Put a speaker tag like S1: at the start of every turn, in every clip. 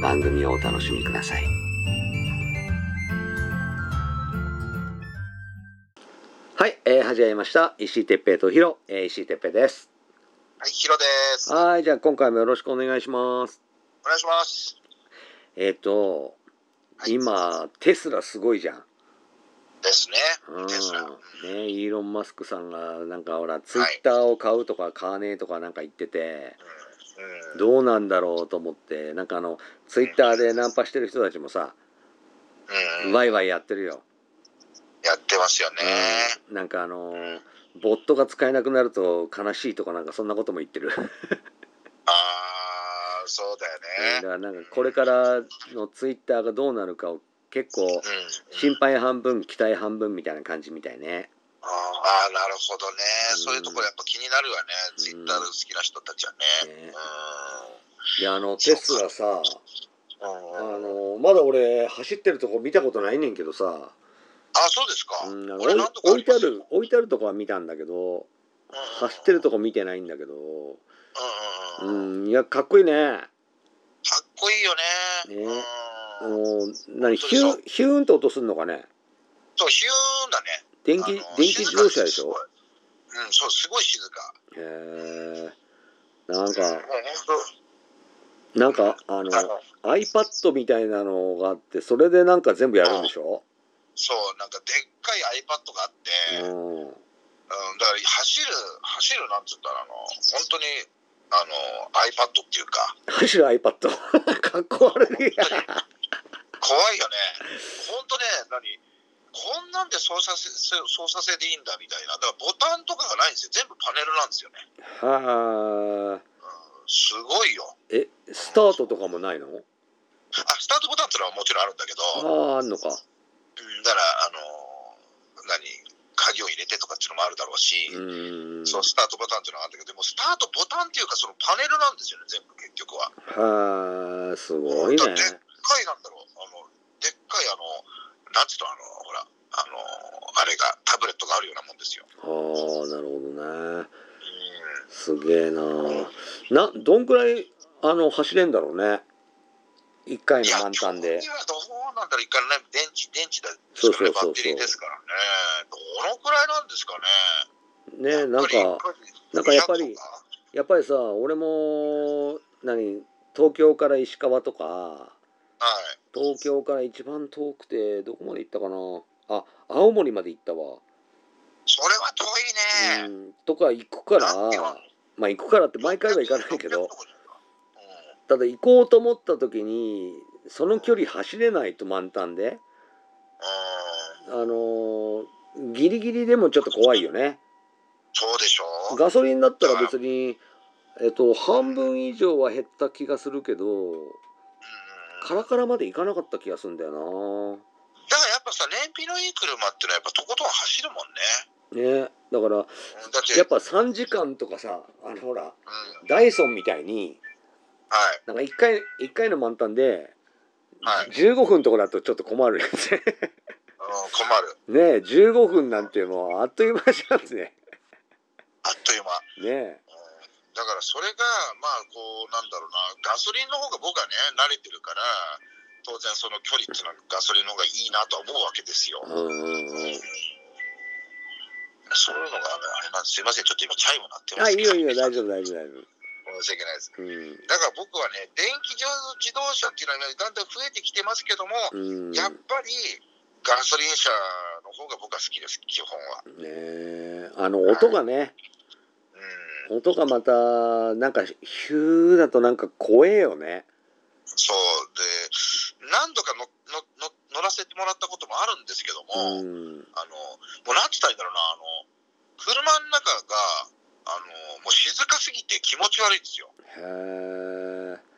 S1: 番組をお楽しみください。はい、えー、始めました。石井哲平とヒロ、えー、石井哲平です。
S2: はい、ヒロです。お
S1: はい、じゃあ今回もよろしくお願いします。
S2: 願いします。
S1: えっ、と、
S2: はい
S1: 今、テスラすごいじゃん。
S2: ですね。
S1: うんね、イーロン・マスクさんがなんかほらツイッターを買うとか買わねえとかなんか言ってて、
S2: うん
S1: どうなんだろうと思ってなんかあのツイッターでナンパしてる人たちもさ、
S2: うん。
S1: ワイワイやってるよ、
S2: やってますよね。
S1: うん。なんかあのボットが使えなくなると悲しいとかなんかそんなことも言ってる。
S2: ああ、そうだよね。
S1: だからなんかこれからのツイッターがどうなるかを結構
S2: うん。
S1: 心配半分期待半分みたいな感じみたいね
S2: ああ、なるほどね。そういうところやっぱ気になるわね。
S1: うん
S2: ツイッター好きな人たちはね。
S1: ね
S2: う
S1: であのテスラさ
S2: ん。
S1: あ
S2: うん
S1: のまだ俺走ってるとこ見たことないねんけどさ、
S2: あ、そうですか。
S1: うん、
S2: 俺
S1: 置いてある置いてあるとこは見たんだけど走ってると
S2: こ。
S1: こ見てないんだけど
S2: うん
S1: いやかっこいいね
S2: かっこいいよね。
S1: ねあ
S2: うん。
S1: の何ヒューヒューンと音すんのかね？
S2: そう、ヒューンだね。
S1: 電気電気自動車でしょ？
S2: 静かすごいう。ん、そう、すごい静か。
S1: へえなんか
S2: 本
S1: なんかあの iPad みたいなのがあってそれでなんか全部やるんでしょ？
S2: そう、なんかでっかい iPad があって、うん、
S1: うん
S2: だから走る、走るなんつったら、あの、本当に、あの、iPad っていうか、
S1: 走る iPad かっこ悪い。や
S2: 怖いよね。本当ね、何？こんなんで操作せ操作性でいいんだみたいな。だからボタンとかがないんですよ。全部パネルなんですよね。
S1: はあ
S2: うん、すごいよ。
S1: えスタートとかもないの？
S2: あ、スタートボタンっていうのはもちろんあるんだけど、
S1: あああんのか
S2: うん、だから、あの、何鍵を入れてとかっていうのもあるだろうし、そう、スタートボタンっていうのがあるんだけど、でもスタートボタンっていうか、そのパネルなんですよね、全部結局は。
S1: はあすごいね
S2: でっかいなんだろう、あの、でっかいあの、なんつうの、あの、ほら、あの、あれが、タブレットがあるようなもんですよ。
S1: はあなるほどね
S2: うん。
S1: すげえななどんくらいあの走れんだろうね一回の満タンで
S2: いやどうなんだろう、一回ね、電池、電池だ
S1: そうそうそうそう
S2: バッテリーですからね。どのくらいなんですかね。
S1: ねなんかなんかやっぱり
S2: 200とか
S1: やっぱりさ俺も何東京から石川とか
S2: はい。
S1: 東京から一番遠くてどこまで行ったかな？あ青森まで行ったわ、
S2: それは遠いね。
S1: うん、とか行くからまあ行くからって毎回は行かないけど
S2: 600とか
S1: ただ行こうと思った時にその距離走れないと満タンで
S2: うん。うん。
S1: あのーギリギリでもちょっと怖いよね
S2: そうでしょう。
S1: ガソリンだったら別にえっと半分以上は減った気がするけどカラカラまで行かなかった気がするんだよ
S2: だからやっぱさ、燃費のいい車ってのはやっぱとことん走るもんね。
S1: なねだからやっぱ3時間とかさあのほら
S2: うん、
S1: ダイソンみたいに
S2: はい。
S1: なんか1回一回の満タンで
S2: はい
S1: 15分とかだとちょっと困るよね
S2: うん、困る。
S1: ねえ15分なんてもうあっという間じゃんね
S2: あっという間。
S1: ね
S2: うんだからそれが、まあ、こう、なんだろうな、ガソリンの方が僕はね、慣れてるから、当然その距離っていうのはガソリンの方がいいなとは思うわけですよ。
S1: えうんうんうん
S2: そういうのが、ね、あれなんです。すいません、ちょっと今チャイム鳴ってま
S1: あ
S2: すけど。
S1: いいよいいよ大丈夫大丈夫大丈夫
S2: うん申し訳ないです。
S1: うん
S2: だから僕はね、電気自動車っていうのはねだんだん増えてきてますけども、
S1: うん
S2: やっぱりガソリン車の方が僕は好きです、基本は。
S1: ねえあの音がね
S2: うん、
S1: 音がまたなんかヒューだとなんか怖えよね
S2: そうで、何度かののの乗らせてもらったこともあるんですけども、
S1: うん
S2: あの、もうなんつったらいいんだろうな、あの、車の中が、あの、もう静かすぎて気持ち悪いんですよ。
S1: へえ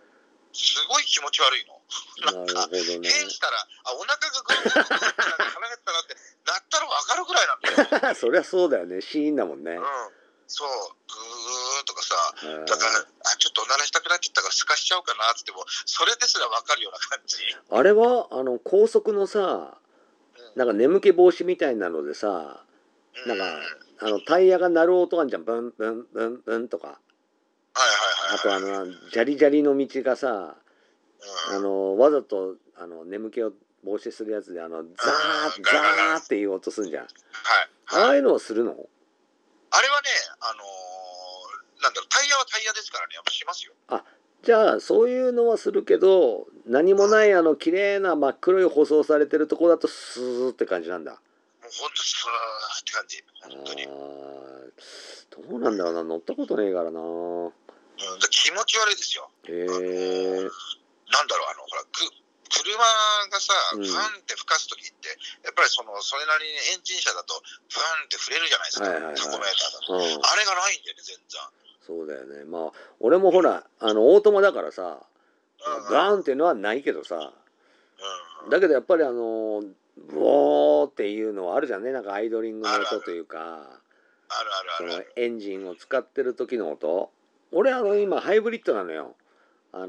S2: すごい気持ち悪いの。
S1: なるほどね
S2: 変したら、あ、お腹がぐるぐるぐるってなんか腹減ったなって、なったら分かるぐらいなんだよ。
S1: そりゃそうだよねシーンだもんね
S2: うん。そう、ぐーとかさ、だから、あ、ちょっとおならしたくなっちゃったから、すかしちゃおうかなっつっても、それですら分かるような感じ。
S1: あれはあの高速のさ
S2: うん。
S1: なんか眠気防止みたいなのでさなんかあのタイヤが鳴る音があんじゃん。ブンブンブンブンとか。
S2: はいはいはい。
S1: あとあのジャリジャリの道がさ
S2: うん。
S1: あのわざとあの眠気を防止するやつであのザー
S2: うん。
S1: ザーっていう音すんじゃん。
S2: はい。
S1: ああいうのをするの？
S2: あれはね、あのーなんだろう、タイヤはタイヤですからね、やっぱしますよ。
S1: じゃあそういうのはするけど何もないあの綺麗な真っ黒い舗装されてるとこだとスーって感じなんだ
S2: もうほんと、スーって感じ。
S1: あ
S2: 本当に。
S1: どうなんだろうな乗ったことねえからな
S2: で気持ち悪いですよ。
S1: へえ
S2: なんだろう、あの、ほら、く車がさ、
S1: うん。
S2: ファンって吹かすときって、やっぱりその、それなりにエンジン車だと、ファンって触れるじゃないですか、
S1: はいはいはい。
S2: タコメーターだと。
S1: うん。
S2: あれがないんだよね、全然。
S1: そうだよね。まあ俺もほらあのオートマだからさ
S2: うん、
S1: ガーンっていうのはないけどさ
S2: うん、
S1: だけどやっぱりあのブオーっていうのはあるじゃんね。なんかアイドリングの音というか。
S2: あるあるある。
S1: エンジンを使ってる時の音。俺あの今ハイブリッドなのよあの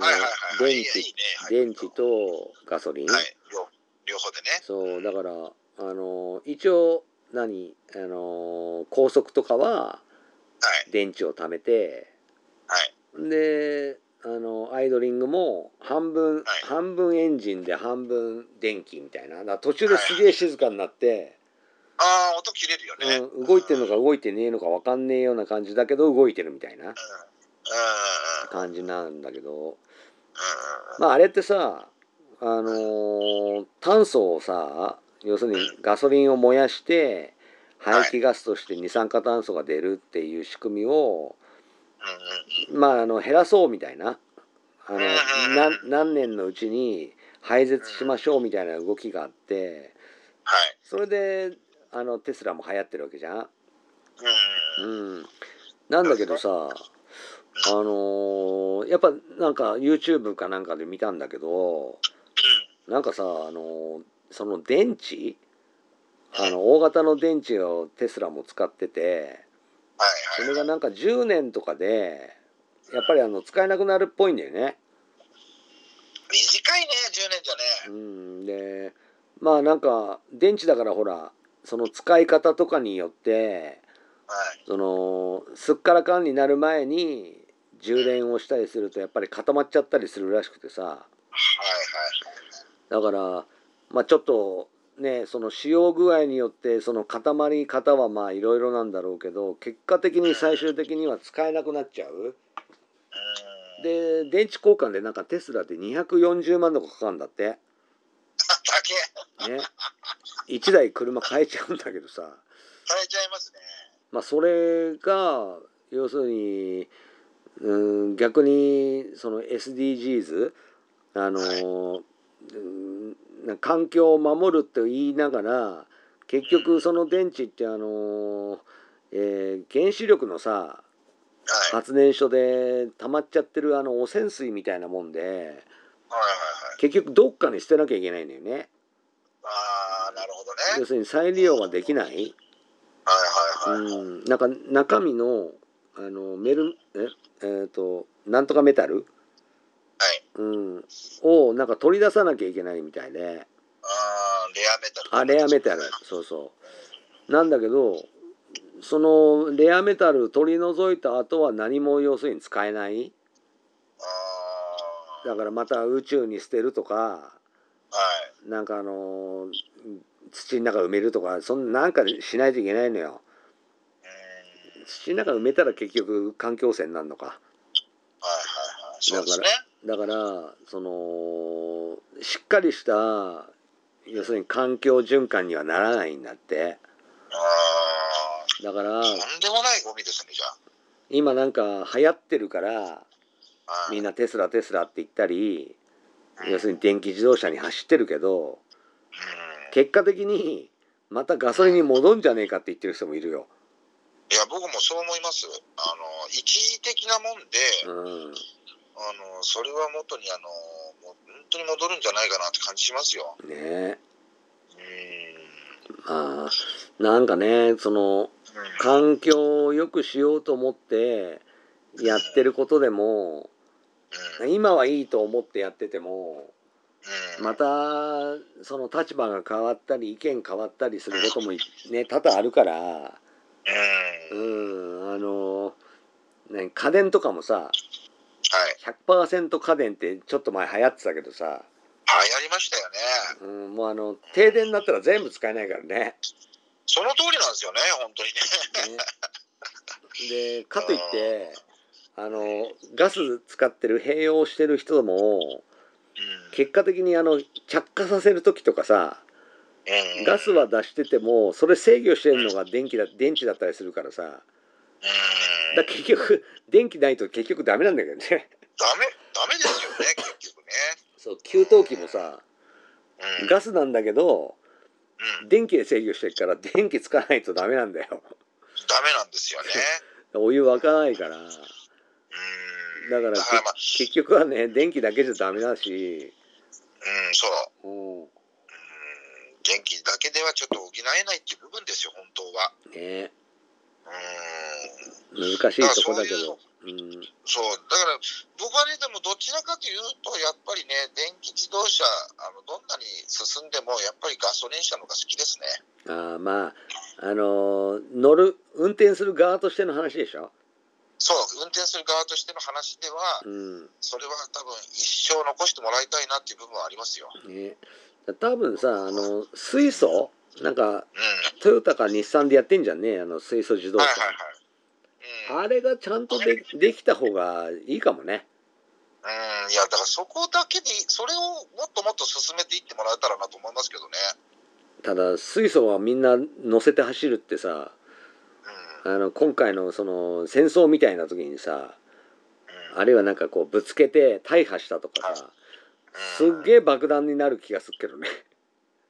S1: 電池。電池とガソリン、
S2: はい、両両方でね。
S1: そうだからあの一応何あの高速とかは
S2: はい、
S1: 電池を貯めて
S2: はい。
S1: であのアイドリングも半分、
S2: はい
S1: 半分エンジンで半分電気みたいな途中ですげえ静かになって、
S2: ああ、音切れるよね。
S1: うん、動いてるの
S2: か。
S1: か動いてねえのか分かんねえような感じだけど動いてるみたいな
S2: うん。うん。
S1: 感じなんだけど。
S2: うん。
S1: まああれってさあのー炭素をさ要するにガソリンを燃やして排気ガスとして二酸化炭素が出るっていう仕組みをまああの減らそうみたいな。あの何年のうちに廃絶しましょうみたいな動きがあって
S2: はい。
S1: それであのテスラも流行ってるわけじゃん。
S2: うん、
S1: なんだけどさあのーやっぱなんか YouTube かなんかで見たんだけどなんかさあのーその電池あの大型の電池をテスラも使ってて
S2: はい
S1: そ
S2: はい。
S1: れがなんか10年とかでやっぱりあの使えなくなるっぽいんだよね。
S2: 短いね、10年じゃね。
S1: うん、でまあなんか電池だからほらその使い方とかによって
S2: はい。
S1: そのすっからかんになる前に充電をしたりするとやっぱり固まっちゃったりするらしくてさ。だからまあちょっとねその使用具合によってその固まり方はまあいろいろなんだろうけど結果的に最終的には使えなくなっちゃう。
S2: うん。
S1: で電池交換でなんかテスラで240万とかかかるんだって。ね。1台車買えちゃうんだけどさ。
S2: されちゃいますね。
S1: まあそれが要するにうん逆にその SDGs あの、うんな環境を守るって言いながら結局その電池ってあの、えー原子力のさ
S2: はい。
S1: 発電所で溜まっちゃってるあの汚染水みたいなもんで
S2: はいはいはい。
S1: 結局どっかに捨てなきゃいけないんだよね。
S2: ああ、なるほど
S1: 要
S2: ね。
S1: するに再利用ができない。
S2: はいはいはい。はい。
S1: うん、なんか中身のあのメルええーとなんとかメタル、うん、をなんか取り出さなきゃいけないみたいで
S2: ああ、レアメタル。
S1: あレアメタルそうそうなんだけどそのレアメタル取り除いた後は何も要するに使えない？
S2: ああ。
S1: だからまた宇宙に捨てるとか
S2: はい。
S1: なんかあの土の中埋めるとかそんなんかしないといけないのよ
S2: うん。
S1: 土の中埋めたら結局環境汚染になるのか。
S2: はいそうですね。
S1: だからそのしっかりした要するに環境循環にはならないんだって。
S2: あ
S1: だから
S2: んでもないゴミですね、じゃ
S1: 今なんか流行ってるからみんなテスラテスラって言ったり要するに電気自動車に走ってるけど
S2: うん、
S1: 結果的にまたガソリンに戻んじゃねえかって言ってる人もいるよ。
S2: いや、僕もそう思います。あの、一時的なもんで、
S1: うん
S2: あの、それは元に、あの、もう本当に戻るんじゃないかなって感じしますよ。
S1: ねえ
S2: うん。
S1: まあなんかねその
S2: うん
S1: 環境を良くしようと思ってやってることでも
S2: うん
S1: 今はいいと思ってやってても
S2: うん
S1: またその立場が変わったり意見変わったりすることもね多々あるから
S2: う。
S1: うんんあの、ね、家電とかもさ
S2: はい。
S1: 100%家電ってちょっと前流行ってたけどさ、
S2: 流行りましたよね。
S1: うん、もうあの停電になったら全部使えないからね。
S2: その通りなんですよね、本当にね。
S1: ね でかといってあのガス使ってる併用してる人も
S2: うん
S1: 結果的にあの着火させる時とかさ
S2: うん
S1: ガスは出しててもそれ制御してるのが電気だ電池だったりするからさ
S2: うん
S1: だ結局電気ないと結局ダメなんだけどね
S2: ダメ、ダメですよね、結局ね。
S1: そう給湯器もさ
S2: うん。
S1: ガスなんだけど
S2: うん。
S1: 電気で制御してるから電気使わないとダメなんだよ
S2: ダメなんですよね。
S1: お湯沸かないから
S2: うん。
S1: だから
S2: だからまあ、
S1: 結局はね電気だけじゃダメだし、
S2: うん、そう。
S1: うん、
S2: うん電気だけではちょっと補えないっていう部分ですよ、本当は。
S1: ね
S2: うん。
S1: 難しいとこだけどうん
S2: そう、だから僕はね、でもどちらかというと、やっぱりね、電気自動車、あのどんなに進んでも、やっぱりガソリン車の方が好きですね。
S1: あーまああのー乗る運転する側としての話でしょ、
S2: そう、運転する側としての話では、
S1: うん
S2: それは多分一生残してもらいたいなっていう部分はありますよ。
S1: ね、多分さあの水素？なんか
S2: うん。
S1: トヨタか日産でやってんじゃんねあの水素自動車、
S2: はいはいはい。うん。
S1: あれがちゃんとでできた方がいいかもね
S2: うん、いや、だからそこだけでいい、それをもっともっと進めていってもらえたらなと思いますけどね。
S1: ただ水素はみんな乗せて走るってさ
S2: うん。
S1: あの今回のその戦争みたいな時にさ
S2: うん
S1: あるいはなんかこうぶつけて大破したとかさすっげえ爆弾になる気がするけどね。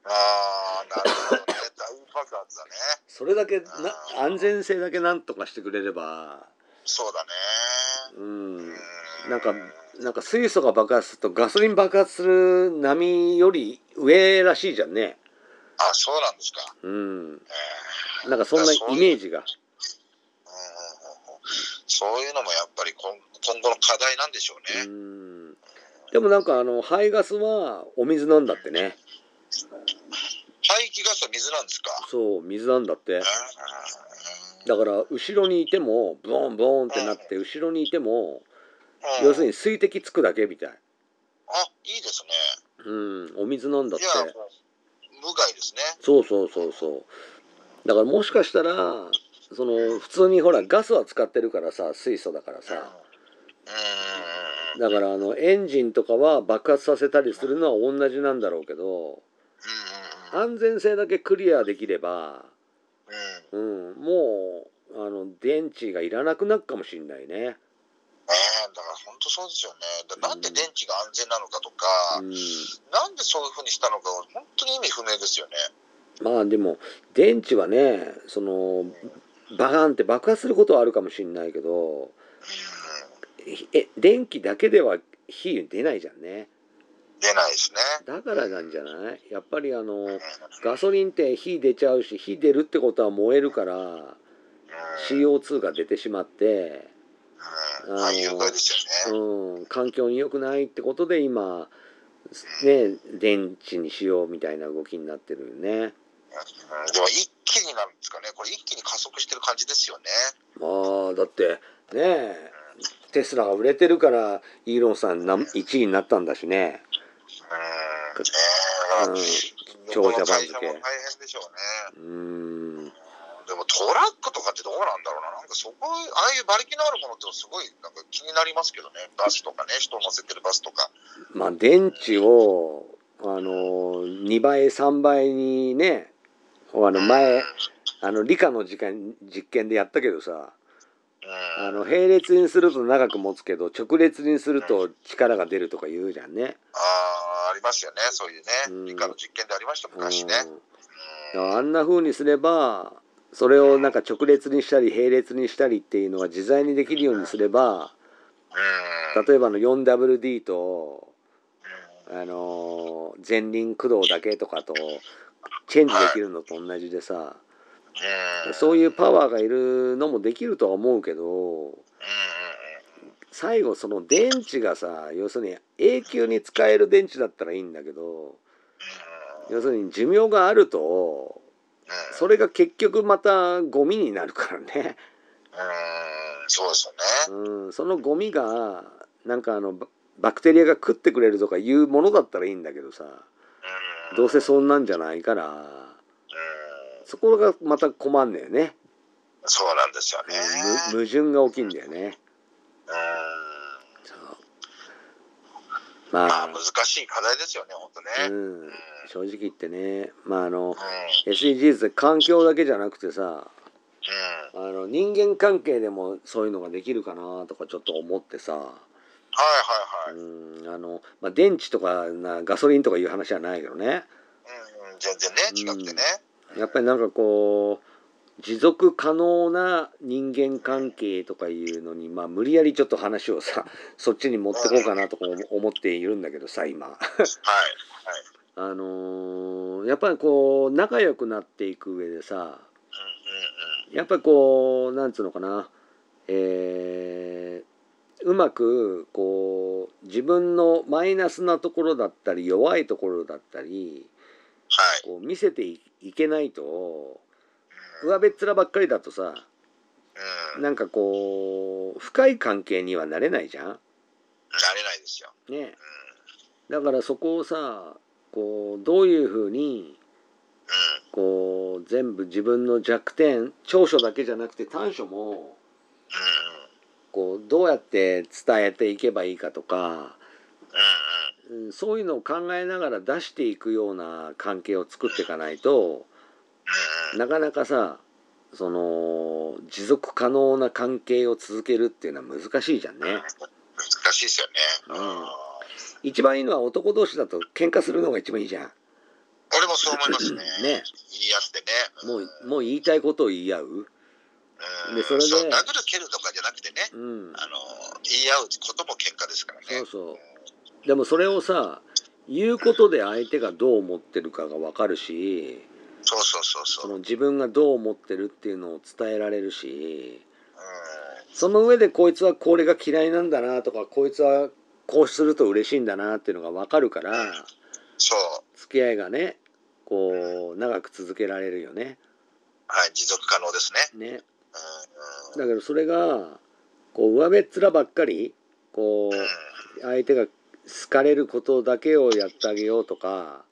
S2: ああ、なるほどね。大爆発だね。
S1: それだけな安全性だけなんとかしてくれれば。
S2: そうだね。
S1: うん。
S2: うん。
S1: なんかなんか水素が爆発するとガソリン爆発する波より上らしいじゃんね。
S2: あ、そうなんですか。
S1: うん。
S2: え
S1: なんかそんなイメージが。
S2: そういうのもやっぱり今今後の課題なんでしょう
S1: う
S2: ね。
S1: んでもなんかあの排ガスはお水なんだってね
S2: 排気ガスは水なんですか？
S1: そう水なんだって
S2: うん
S1: だから後ろにいてもボンボンってなって後ろにいても
S2: うん
S1: 要するに水滴つくだけみたい
S2: あ、いいですね。
S1: うんお水なんだって
S2: 無害ですね。
S1: そうそうそうそうだからもしかしたらその普通にほらガスは使ってるからさ水素だから
S2: うん。
S1: さ
S2: うん。
S1: だからあのエンジンとかは爆発させたりするのは同じなんだろうけど
S2: うん。
S1: 安全性だけクリアできれば、
S2: うん。
S1: うん、もうあの電池がいらなくなるかもしんないね。
S2: ええだから本当そうですよね。だなんで電池が安全なのかとか、
S1: うん、
S2: なんでそういうふうにしたのか、本当に意味不明ですよね。
S1: まあでも電池はねそのバカンって爆発することはあるかもしんないけど
S2: う
S1: え電気だけでは火出ないじゃんね。
S2: ん。出ないですね。
S1: だからなんじゃない？やっぱりあの
S2: うん。
S1: ガソリンって火出ちゃうし火出るってことは燃えるから CO2 が出てしまって、
S2: うん。ああ、有害ですよね。
S1: うん、環境に良くないってことで今ね電池にしようみたいな動きになってるよね。
S2: うんでも一気になるんですかね。これ一気に加速してる感じですよね。
S1: まあだってねえテスラが売れてるからイーロンさん1位になったんだしね。
S2: うん。
S1: 長者番付
S2: 大変でしょうね。
S1: うん
S2: でもトラックとかってどうなんだろうな。なんかそこ、ああいう馬力のあるものってすごいなんか気になりますけどね。バスとかね、人を乗せてるバスとか。
S1: まあ電池をあの2倍3倍にねあの前あの理科の時間実験でやったけどさ
S2: うん。
S1: あの並列にすると長く持つけど直列にすると力が出るとか言うじゃんね。
S2: ああ、ありますよね。そういう
S1: うん
S2: ね。理科の実験でありました、昔ね。
S1: うんあんな風にすればそれをなんか直列にしたり並列にしたりっていうのが自在にできるようにすれば
S2: うん。
S1: 例えばの 4WD と
S2: うん
S1: あの前輪駆動だけとかとチェンジできるのと同じでさ
S2: うん。
S1: そういうパワーがいるのもできるとは思うけど。最後その電池がさ要するに永久に使える電池だったらいいんだけど要するに寿命があると
S2: うん。
S1: それが結局またゴミになるからね、
S2: うん、そうですよね。
S1: うん、そのゴミがなんかあのババクテリアが食ってくれるとかいうものだったらいいんだけどさ
S2: うん。
S1: どうせそんなんじゃないから
S2: うん、
S1: そこがまた困んねよね。
S2: そうなんですよね。
S1: む矛盾が起きんだよね。
S2: うん。
S1: そう。
S2: ま
S1: まあ
S2: あ難しい課題ですよね、本当ね。うん。
S1: うん、正直言ってね。まああの
S2: うん。
S1: SDGs って環境だけじゃなくてさ
S2: うん。
S1: あの人間関係でもそういうのができるかなとかちょっと思ってさ、
S2: はいはいはい。
S1: うん。あのまあ、電池とかなガソリンとかいう話はないけどね。
S2: うんうん、全然ね、違くてね。
S1: やっぱりなんかこう持続可能な人間関係とかいうのに、まあ、無理やりちょっと話をさ そっちに持ってこうかなとか思思っているんだけどさ今。
S2: はい。
S1: あのーやっぱりこう仲良くなっていく上でさやっぱりこうなんつうのかなえーうまくこう自分のマイナスなところだったり弱いところだったり
S2: はい。
S1: こう見せていいけないと
S2: うん。
S1: 上べっ面ばっかりだとさ
S2: うん。
S1: なんかこう深い関係にはなれないじゃん。
S2: なれないですよ。
S1: ね、
S2: う
S1: だからそこをさこうどういうふうに。こう全部自分の弱点長所だけじゃなくて短所も
S2: うん
S1: こうどうやって伝えていけばいいかとか、そういうのを考えながら出していくような関係を作っていかないと
S2: うん
S1: なかなかさその持続可能な関係を続けるっていうのは難しいじゃんね。
S2: 難しいですよね。
S1: うん
S2: うん
S1: 一番いいのは男同士だと喧嘩するのが一番いいじゃん。
S2: 俺もそう思いますね。
S1: ね
S2: 言い合ってね。
S1: もうもう言いたいことを言い合う。
S2: うん
S1: でそれで
S2: う殴る蹴るとかじゃなくてね。
S1: うん、
S2: あの言い合うことも喧嘩ですからね。
S1: そうそうでもそれをさ言うことで相手がどう思ってるかが分かるし
S2: そうそうそうそう。
S1: その自分がどう思ってるっていうのを伝えられるし
S2: うん
S1: その上でこいつはこれが嫌いなんだなとかこいつはこうすると嬉しいんだなっていうのが分かるから
S2: そう。
S1: 付き合いがねこう長く続けられるよね。
S2: はい、持続可能ですね。
S1: ね
S2: うん
S1: だけどそれがこう上べっ面ばっかりこ
S2: うん
S1: う相手が好かれることだけをやってあげようとか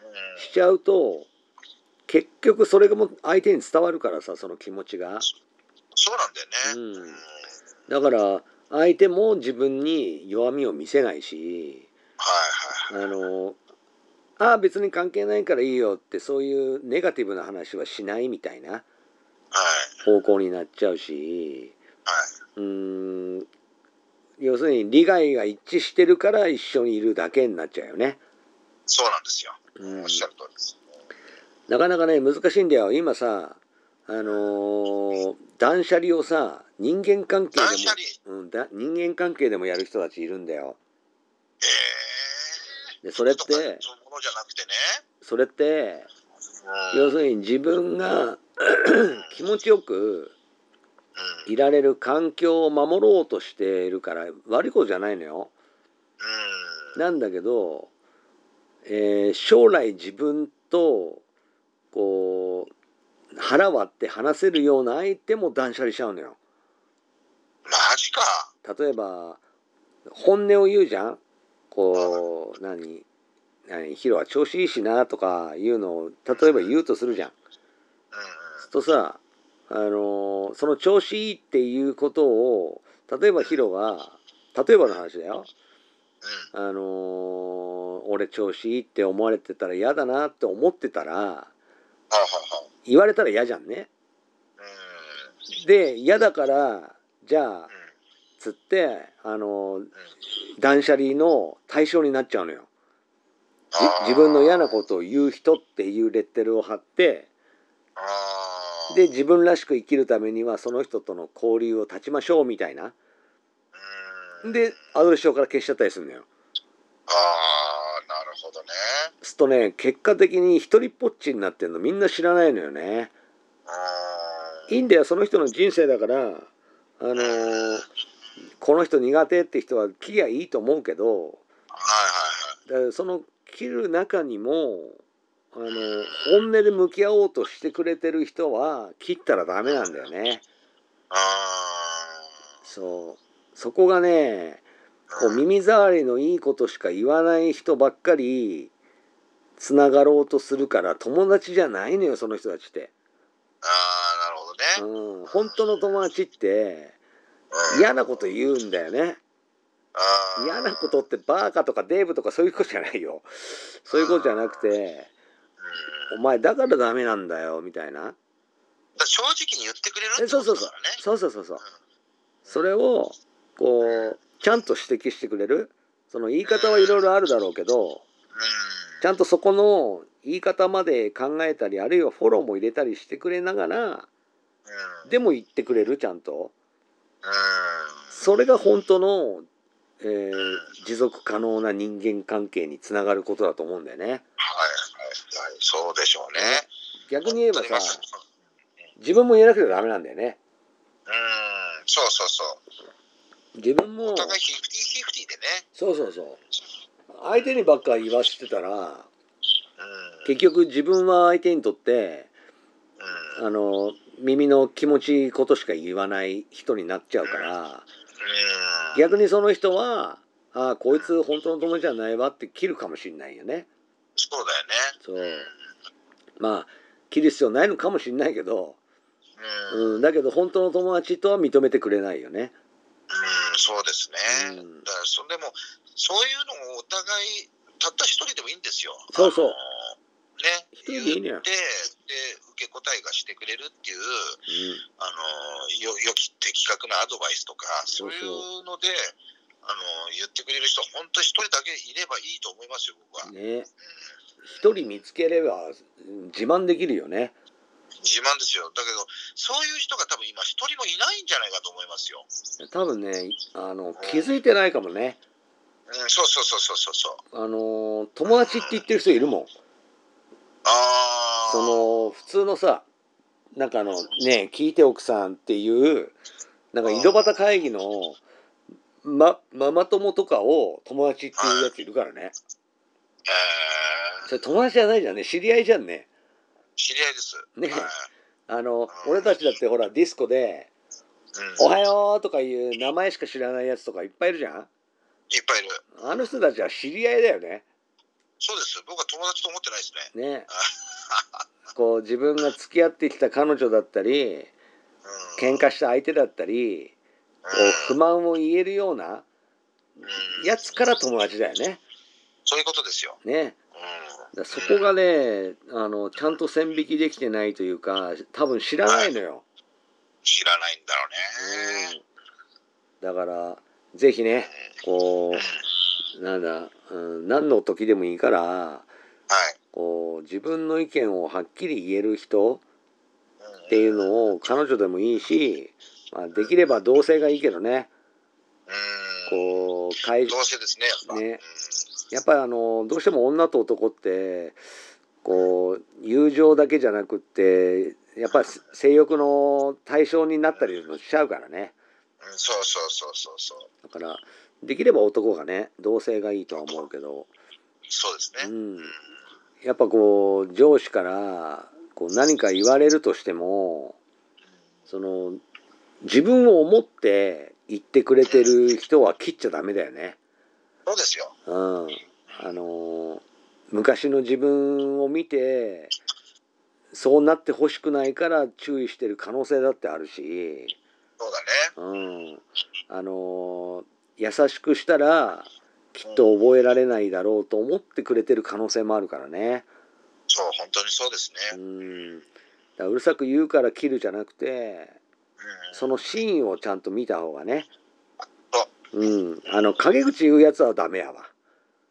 S2: うん
S1: しちゃうと結局それがもう相手に伝わるからさその気持ちが
S2: そうなんだよね。
S1: うんだから相手も自分に弱みを見せないし
S2: はいはい。
S1: あのああ別に関係ないからいいよってそういうネガティブな話はしないみたいな
S2: はい。
S1: 方向になっちゃうし
S2: はい。
S1: うーん要するに利害が一致してるから一緒にいるだけになっちゃうよね。
S2: そうなんですよ。
S1: うん
S2: おっしゃる通りです。
S1: なかなかね難しいんだよ今さあのー断捨離をさ人間関係。でも、うん、だ人間関係でもやる人たちいるんだよ。
S2: え
S1: でそれって
S2: ものじゃなくてね。
S1: それって
S2: うん
S1: 要するに自分が 気持ちよく
S2: うん
S1: いられる環境を守ろうとしているから悪いことじゃないのよ。
S2: うん
S1: なんだけど、えー将来自分とこう腹割って話せるような相手も断捨離しちゃうのよ。
S2: マジか。
S1: 例えば本音を言うじゃんこう何何ヒロは調子いいしなとかいうのを例えば言うとするじゃん。とさああのその調子いいっていうことを例えばヒロが例えばの話だよ
S2: うん。
S1: あの俺調子いいって思われてたら嫌だなって思ってたら。言われたら嫌じゃんね。
S2: うん。
S1: で嫌だからじゃあ
S2: うん。
S1: つってあの断捨離の対象になっちゃうのよ。自分の嫌なことを言う人っていうレッテルを貼ってで自分らしく生きるためにはその人との交流を断ちましょうみたいな
S2: うん
S1: でアドレス帳から消しちゃったりするのよ。
S2: ああ、なるほどね。
S1: するとね結果的に一人っぽっちになってんのみんな知らないのよね。
S2: うん。
S1: いいんだよその人の人生だからあのーこの人苦手って人は切りゃいいと思うけど
S2: はいはいはい。
S1: だからその切る中にもあの本音で向き合おうとしてくれてる人は切ったらダメなんだよね。
S2: あ
S1: そうそこがねこう耳障りのいいことしか言わない人ばっかりつながろうとするから友達じゃないのよその人たちって。
S2: ああ、なるほどね。
S1: うん、本当の友達って
S2: うん
S1: 嫌なこと言うんだよね。嫌なことってバーカとかデーブとかそういうことじゃないよ。そういうことじゃなくて
S2: うん
S1: お前だからダメなんだよみたいな。
S2: 正直に言ってくれるって
S1: えそうそうそう
S2: ことだからね。
S1: そうそうそうそう。それをこうちゃんと指摘してくれる。その言い方はいろいろあるだろうけど
S2: うん。
S1: ちゃんとそこの言い方まで考えたりあるいはフォローも入れたりしてくれながら
S2: うん。
S1: でも言ってくれるちゃんと。
S2: うん。
S1: それが本当の、えー持続可能な人間関係につながることだと思うんだよね。
S2: はい。そうでしょうね。
S1: 逆に言えばさ自分も言えなくてダメなんだよね。
S2: うん。そうそうそう。
S1: 自分も
S2: お互いフィフティフィフティでね。
S1: そうそうそう相手にばっか言わしてたら
S2: うん。
S1: 結局自分は相手にとって
S2: うん。
S1: あの耳の気持ちいいことしか言わない人になっちゃうから
S2: うん。
S1: 逆にその人はああこいつ本当の友達じゃないわって切るかもしんないよね。
S2: そうだよね。
S1: そうまあ切る必要ないのかもしんないけど、
S2: うん。うん。
S1: うん、だけど本当の友達とは認めてくれないよね。
S2: そうですね。
S1: うん
S2: だからそでもそういうのをお互いたった一人でもいいんですよ。
S1: そうそう
S2: ね。言ってで受け答えがしてくれるっていう
S1: う
S2: あのよ良き的確なアドバイスとか
S1: そ
S2: ういうのであの言ってくれる人本当一人だけいればいいと思いますよ僕は。
S1: ん、ね一人見つければうん自慢できるよね。
S2: 自慢ですよ。だけどそういう人が多分今一人もいないんじゃないかと思いますよ。
S1: 多分ねあの気づいてないかもね。
S2: うん、そうそうそうそうそうそう。
S1: あの友達って言ってる人いるもん。
S2: ああ。
S1: その普通のさなんかあのね聞いて奥さんっていうなんか井戸端会議のまママ友とかを友達っていうやついるからね。
S2: えー
S1: それ友達じゃないじゃんね知り合いじゃんね。
S2: 知り合いです。
S1: ね
S2: はい
S1: あの俺たちだってほらディスコで「
S2: うん、
S1: おはよう」とかいう名前しか知らないやつとかいっぱいいるじゃん。
S2: いっぱいいる。
S1: あの人たちは知り合いだよね。
S2: そうです。僕は友達と思ってないですね。
S1: ね。こう自分が付き合ってきた彼女だったり
S2: うん。
S1: 喧嘩した相手だったり不満を言えるような
S2: うん
S1: やつから友達だよね。
S2: そういうことですよ。
S1: ね。
S2: うん。
S1: だそこがねあのちゃんと線引きできてないというか多分知らないのよ。
S2: 知らないんだろうね。
S1: うん、だからぜひねこうなんだ、うん、何の時でもいいから
S2: はい。
S1: こう自分の意見をはっきり言える人
S2: っ
S1: っていうのを彼女でもいいし、まあ、できれば同性がいいけどね
S2: うん。
S1: こう会
S2: 同性ですね、やっぱ。
S1: ねやっぱりあのどうしても女と男ってこう友情だけじゃなくってやっぱり性欲の対象になったりもしちゃうからね
S2: そうそうそうそうそう。
S1: だからできれば男がね同性がいいとは思うけど、
S2: そうですね。
S1: うん、やっぱこう上司からこう何か言われるとしてもその自分を思って言ってくれてる人は切っちゃダメだよね。
S2: そうですよ。
S1: うん、あの昔の自分を見てそうなってほしくないから注意してる可能性だってあるし、
S2: そうだね。
S1: うん、あの優しくしたらきっと覚えられないだろうと思ってくれてる可能性もあるからね。
S2: そう、本当にそうです
S1: う
S2: ね。
S1: ん、だからうるさく言うから切るじゃなくて
S2: うん。
S1: そのシーンをちゃんと見た方がね
S2: そ
S1: うんあの陰口言うやつはダメやわ、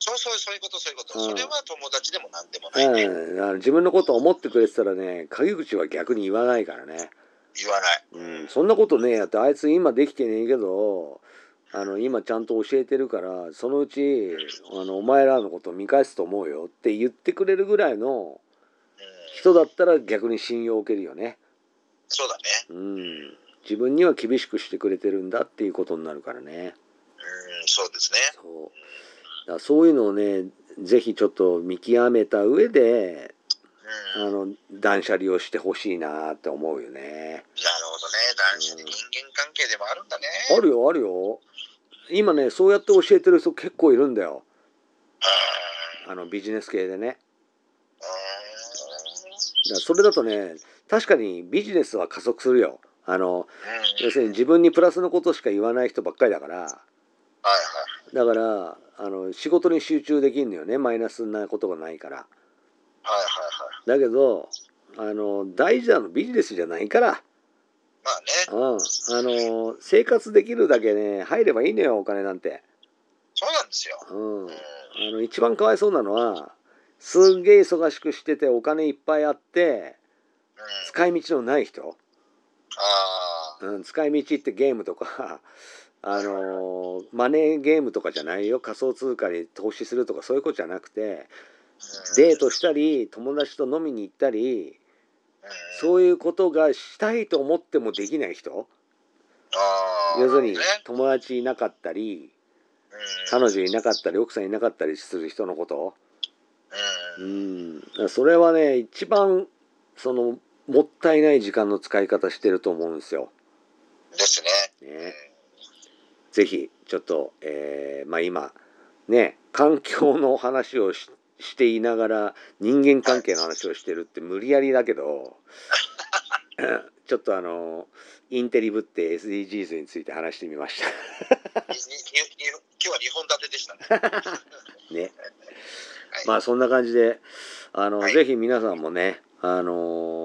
S2: そうそう、そういうこと、そういうこと。
S1: うん
S2: それは友達でも何でもないね。
S1: うん、自分のことを思ってくれてたらね陰口は逆に言わないからね、
S2: 言わない。
S1: うん、そんなことねえやってあいつ今できてねえけどあの今ちゃんと教えてるからそのうちあのお前らのことを見返すと思うよって言ってくれるぐらいの
S2: うん。
S1: 人だったら逆に信用を受けるよね。
S2: そうだね。
S1: うん、自分には厳しくしてくれてるんだっていうことになるからね。
S2: うん、そうですね。
S1: そうだそういうのをねぜひちょっと見極めた上で
S2: うん。
S1: あの断捨離をしてほしいなって思うよね。
S2: なるほどね。男子で人間関係でもあるんだね。
S1: あるよあるよ。今ねそうやって教えてる人結構いるんだよ
S2: うん
S1: あのビジネス系でね。
S2: う
S1: だそれだとね確かにビジネスは加速するよ。あの
S2: ん。うん。
S1: 要するに自分にプラスのことしか言わない人ばっかりだから
S2: はいはい。
S1: だからあの仕事に集中できんのよねマイナスなことがないから。
S2: はいはいはい。
S1: だけどあの大事なのビジネスじゃないから、
S2: まあね。
S1: うん、あの生活できるだけね入ればいいのよお金なんて。
S2: そうなんですよ。
S1: うん、
S2: うん。
S1: あの一番かわいそうなのはすんげえ忙しくしててお金いっぱいあって
S2: うん。
S1: 使い道のない人。うん、使い道ってゲームとか あのマネーゲームとかじゃないよ。仮想通貨に投資するとかそういうことじゃなくて
S2: うん。
S1: デートしたり友達と飲みに行ったり
S2: うん。
S1: そういうことがしたいと思ってもできない人。要するに友達いなかったり
S2: うん。
S1: 彼女いなかったり奥さんいなかったりする人のこと。
S2: う。
S1: うん。それはね一番そのもったいない時間の使い方してると思うんですよ。
S2: ですね。
S1: ねぜひちょっと、えーまあ今ね環境の話をししていながら人間関係の話をしてるって無理やりだけどちょっとあのインテリぶって SDGs について話してみました。
S2: 今日は2本立てでしたね。
S1: ね。
S2: はい
S1: まあそんな感じであの、
S2: はい
S1: ぜひ皆さんもねあのー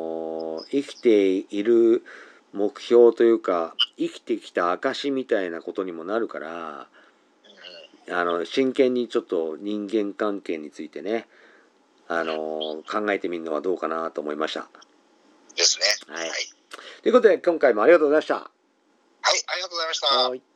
S1: 生きている目標というか生きてきた証みたいなことにもなるから
S2: うん
S1: あの真剣にちょっと人間関係についてねあのー考えてみるのはどうかなと思いました。
S2: ですね。
S1: はい
S2: はい。
S1: ということで今回もありがとうございました。
S2: はい、ありがとうございました。
S1: はい